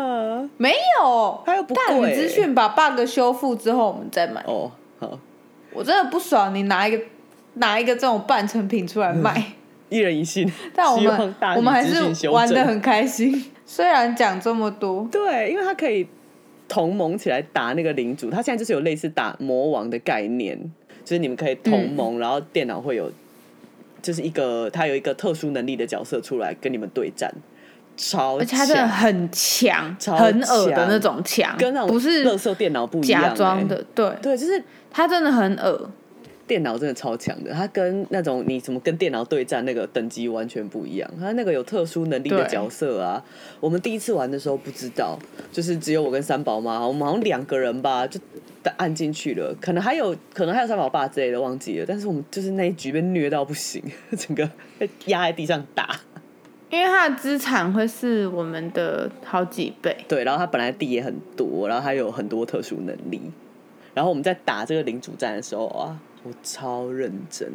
Speaker 1: *laughs*
Speaker 2: 没有，
Speaker 1: 还有不
Speaker 2: 大
Speaker 1: 贵
Speaker 2: 宇资讯把 bug 修复之后，我们再买。
Speaker 1: 哦，好，
Speaker 2: 我真的不爽你拿一个拿一个这种半成品出来卖，
Speaker 1: 一人一信。
Speaker 2: 但我们我们还是玩的很开心。虽然讲这么多，
Speaker 1: 对，因为他可以同盟起来打那个领主，他现在就是有类似打魔王的概念，就是你们可以同盟，然后电脑会有，就是一个他有一个特殊能力的角色出来跟你们对战，超
Speaker 2: 而且他真的很强，
Speaker 1: 超
Speaker 2: 很恶的那种强，
Speaker 1: 跟那种
Speaker 2: 不是
Speaker 1: 乐色电脑不一样、
Speaker 2: 假装
Speaker 1: 欸
Speaker 2: 的，对，
Speaker 1: 对，就是
Speaker 2: 他真的很恶。
Speaker 1: 电脑真的超强的，它跟那种你怎么跟电脑对战那个等级完全不一样。它那个有特殊能力的角色啊，我们第一次玩的时候不知道，就是只有我跟三宝妈，我们好像两个人吧，就按进去了。可能还有可能还有三宝爸之类的忘记了，但是我们就是那一局被虐到不行，*laughs* 整个被压在地上打。
Speaker 2: 因为他的资产会是我们的好几倍，
Speaker 1: 对，然后他本来地也很多，然后他有很多特殊能力。然后我们在打这个领主战的时候啊，我超认真，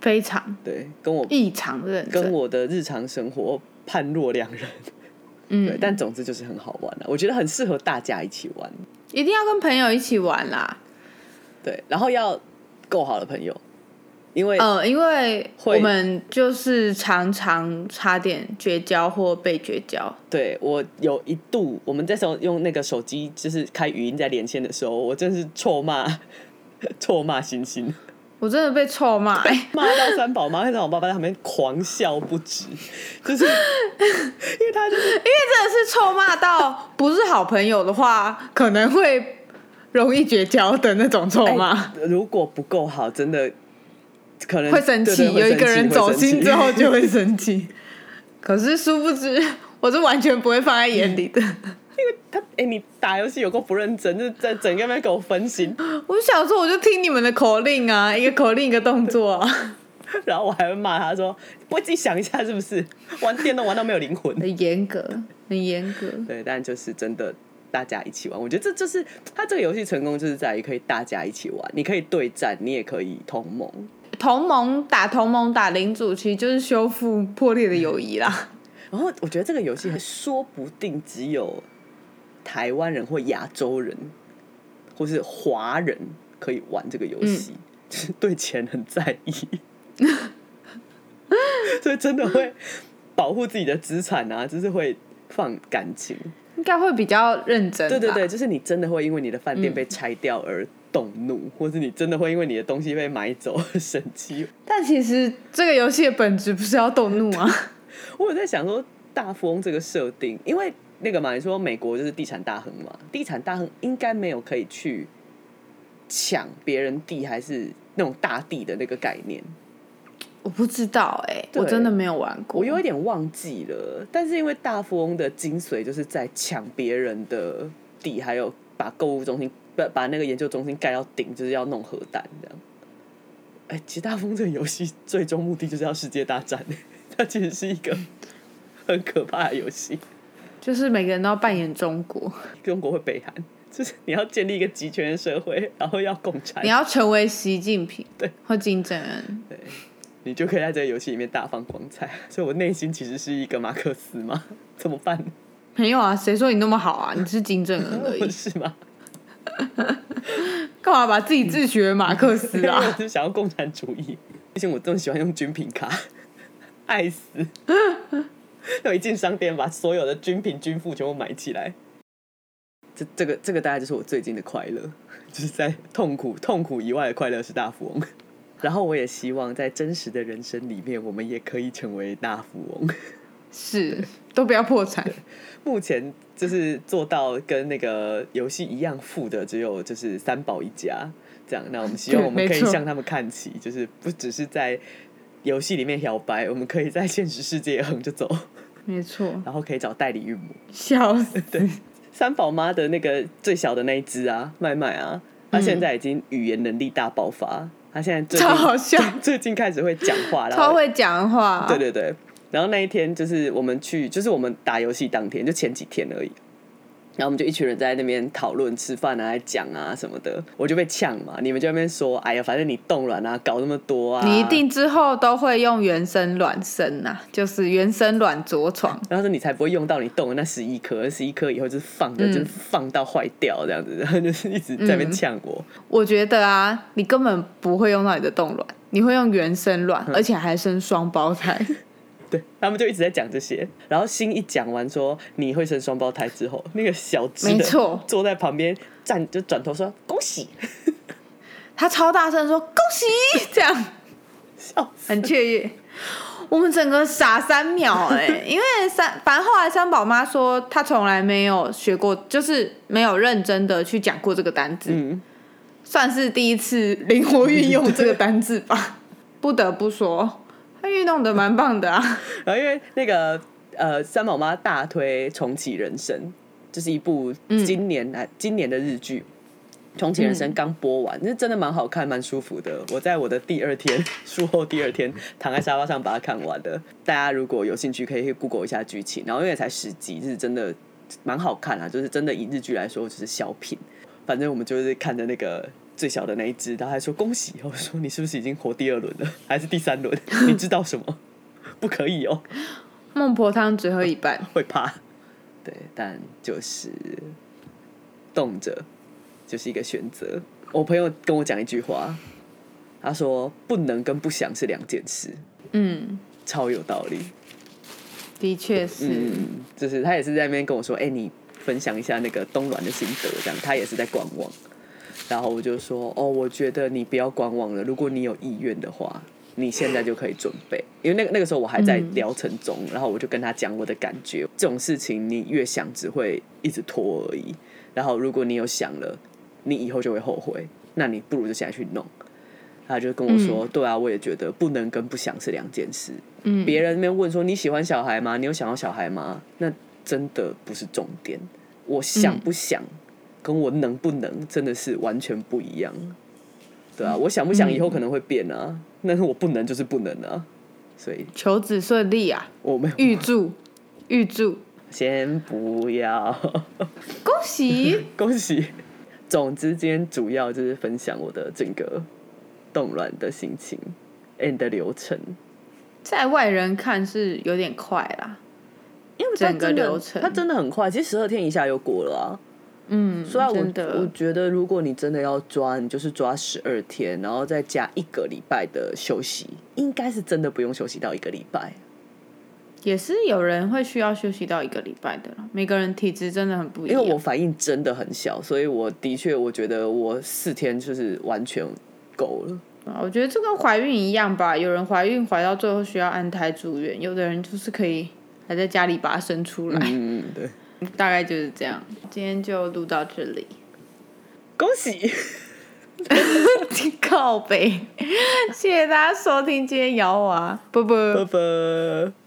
Speaker 2: 非常
Speaker 1: 对，跟我
Speaker 2: 异常认真。
Speaker 1: 跟我的日常生活判若两人。对，
Speaker 2: 嗯，
Speaker 1: 但总之就是很好玩啊，我觉得很适合大家一起玩。
Speaker 2: 一定要跟朋友一起玩啦。
Speaker 1: 对，然后要够好的朋友，因为、
Speaker 2: 呃，因为我们就是常常差点绝交或被绝交。
Speaker 1: 对我有一度我们在时候用那个手机就是开语音在连线的时候，我真是臭骂 *laughs* 臭骂星星，
Speaker 2: 我真的被臭骂、欸，
Speaker 1: 骂到三宝妈跟三宝爸爸在旁边狂笑不止，就是 *laughs* 因为他就是
Speaker 2: 真的是臭骂到不是好朋友的话，可能会容易绝交的那种臭骂。
Speaker 1: 哎如果不够好，真的可能
Speaker 2: 会生气，有一个人走心之后就。
Speaker 1: 会生气
Speaker 2: 会生气。*laughs* 可是殊不知，我是完全不会放在眼里的。
Speaker 1: 他哎、你打游戏有够不认真，就是在整个那边给我分心，*gasps*
Speaker 2: 我想说，我就听你们的口令啊，一个口令一个动作啊，*laughs*
Speaker 1: 然后我还会骂他说：“不会自己想一下是不是？玩电动玩到没有灵魂。
Speaker 2: 很严格，很严格。*laughs* ”
Speaker 1: 对，但就是真的大家一起玩，我觉得这就是他这个游戏成功，就是在于可以大家一起玩，你可以对战，你也可以同盟。
Speaker 2: 同盟打同盟打领主，其实就是修复破裂的友谊啦。*laughs*
Speaker 1: 然后我觉得这个游戏说不定只有台湾人或亚洲人或是华人可以玩这个游戏，就是对钱很在意，*laughs* 所以真的会保护自己的资产啊，就是会放感情。
Speaker 2: 应该会比较认真。
Speaker 1: 对对对，，就是你真的会因为你的饭店被拆掉而动怒，或是你真的会因为你的东西被买走 *laughs* 而生气。
Speaker 2: 但其实这个游戏的本质不是要动怒啊。*laughs*
Speaker 1: 我有在想说，大富翁这个设定，因为那个嘛，你说美国就是地产大亨嘛，地产大亨应该没有可以去抢别人地，还是那种大地的那个概念。
Speaker 2: 我不知道哎、
Speaker 1: 对
Speaker 2: 我真的没有玩过。
Speaker 1: 我有一点忘记了，但是因为大富翁的精髓就是在抢别人的地，还有把购物中心不把那个研究中心盖到顶，就是要弄核弹这样。哎、其实大富翁这个游戏最终目的就是要世界大战，*laughs* 它其实是一个很可怕的游戏。
Speaker 2: 就是每个人都要扮演中国，
Speaker 1: 中国会北韩，就是你要建立一个集权的社会，然后要共产
Speaker 2: 你，要成为习近平，
Speaker 1: 对，
Speaker 2: 或金正恩。
Speaker 1: 对你就可以在这个游戏里面大放光彩。所以我内心其实是一个马克思嘛，*laughs* 怎么办？
Speaker 2: 没有啊，谁说你那么好啊？你是金正恩而已，*laughs*
Speaker 1: 是吗？*laughs*
Speaker 2: 干嘛把自己自诩为马克思啊？
Speaker 1: 是想要共产主义，毕竟我这么喜欢用军品卡，爱死！*laughs* 要一进商店把所有的军品、军服全部买起来。这这个这个大概就是我最近的快乐，*laughs* 就是在痛苦痛苦以外的快乐是大富翁。*laughs* 然后我也希望在真实的人生里面，我们也可以成为大富翁。
Speaker 2: 是，都不要破产。
Speaker 1: 目前就是做到跟那个游戏一样富的，只有就是三宝一家这样。那我们希望我们可以向他们看齐，就是不只是在游戏里面摇摆，我们可以在现实世界横着走，
Speaker 2: 没错，*laughs*
Speaker 1: 然后可以找代理孕母。
Speaker 2: 笑死。
Speaker 1: 对三宝妈的那个最小的那一只啊，麦麦啊，她现在已经语言能力大爆发，她现在最近
Speaker 2: 超好笑 *laughs*
Speaker 1: 最近开始会讲话，然后
Speaker 2: 超会讲话。
Speaker 1: 对对对，然后那一天就是我们去，就是我们打游戏当天，就前几天而已。然后我们就一群人在那边讨论、吃饭啊、讲啊什么的，我就被呛嘛。你们就在那边说：“哎呀，反正你冻卵啊，搞那么多啊。”
Speaker 2: 你一定之后都会用原生卵生呐、就是原生卵着床。
Speaker 1: 然后说你才不会用到你冻的那十一颗，十一颗以后就是放着，
Speaker 2: 嗯
Speaker 1: 就是放到坏掉这样子，然 *laughs* 后就是一直在那边呛我。
Speaker 2: 我觉得啊，你根本不会用到你的冻卵，你会用原生卵，
Speaker 1: 嗯
Speaker 2: 而且还生双胞胎。
Speaker 1: 对他们就一直在讲这些，然后新一讲完说你会生双胞胎之后，那个小只的
Speaker 2: 没错 *laughs*
Speaker 1: 坐在旁边站就转头说恭喜，*laughs*
Speaker 2: 他超大声说恭喜，这样
Speaker 1: 笑。
Speaker 2: 很雀跃。我们整个傻三秒哎、*laughs* 因为三，反正后来三宝妈说她从来没有学过，就是没有认真的去讲过这个单字，
Speaker 1: 嗯，
Speaker 2: 算是第一次灵活运用这个单字吧。不得不说，她运动的蛮棒的啊。*laughs*
Speaker 1: 然后因为那个呃，三宝妈大推《重启人生》，这是一部今年来、今年的日剧，《重启人生》刚播完，那、真的蛮好看，蛮舒服的。我在我的第二天术后第二天躺在沙发上把它看完的。大家如果有兴趣，可以去 Google 一下剧情。然后因为才十集，是真的蛮好看啊，就是真的以日剧来说，就是小品。反正我们就是看着那个最小的那一只，他还说恭喜，我说你是不是已经活第二轮了，还是第三轮？你知道什么？不可以哦。
Speaker 2: 孟婆汤只喝一半，
Speaker 1: 会怕，对，但就是动着就是一个选择。我朋友跟我讲一句话，他说不能跟不想是两件事，
Speaker 2: 嗯，
Speaker 1: 超有道理。
Speaker 2: 的确是。
Speaker 1: 嗯，就是他也是在那边跟我说，哎、你分享一下那个冬卵的心得，这样他也是在观望。然后我就说，哦，我觉得你不要观望了，如果你有意愿的话，你现在就可以准备。因为那个那个时候我还在疗程中，然后我就跟他讲我的感觉，这种事情你越想只会一直拖而已。然后如果你有想了，你以后就会后悔，那你不如就现在去弄。他就跟我说，对啊，我也觉得不能跟不想是两件事。
Speaker 2: 嗯，
Speaker 1: 别人那边问说你喜欢小孩吗？你有想要小孩吗？那真的不是重点。我想不想，跟我能不能，真的是完全不一样。对啊，我想不想以后可能会变啊，但是我不能就是不能啊。所以
Speaker 2: 求子顺利啊！
Speaker 1: 我们
Speaker 2: 预祝，预祝，
Speaker 1: 先不要，*laughs*
Speaker 2: 恭喜！*laughs*
Speaker 1: 恭喜。总之，今天主要就是分享我的整个动乱的心情，and 的流程。
Speaker 2: 在外人看是有点快啦，
Speaker 1: 因为
Speaker 2: 整个流程
Speaker 1: 它真的很快，其实十二天一下就过了啊。
Speaker 2: 嗯，
Speaker 1: 所以我我觉得，如果你真的要抓，你就是抓十二天，然后再加一个礼拜的休息，应该是真的不用休息到一个礼拜。
Speaker 2: 也是有人会需要休息到一个礼拜的啦，每个人体质真的很不一样。
Speaker 1: 因为我反应真的很小，所以我的确我觉得我四天就是完全够了。
Speaker 2: 啊，我觉得这跟怀孕一样吧，有人怀孕怀到最后需要安胎住院，有的人就是可以还在家里把它生出来，
Speaker 1: 嗯，对，
Speaker 2: 大概就是这样。今天就录到这里，
Speaker 1: 恭喜。*laughs*
Speaker 2: 靠背，谢谢大家收听今天摇娃，啵啵
Speaker 1: 拜。拜。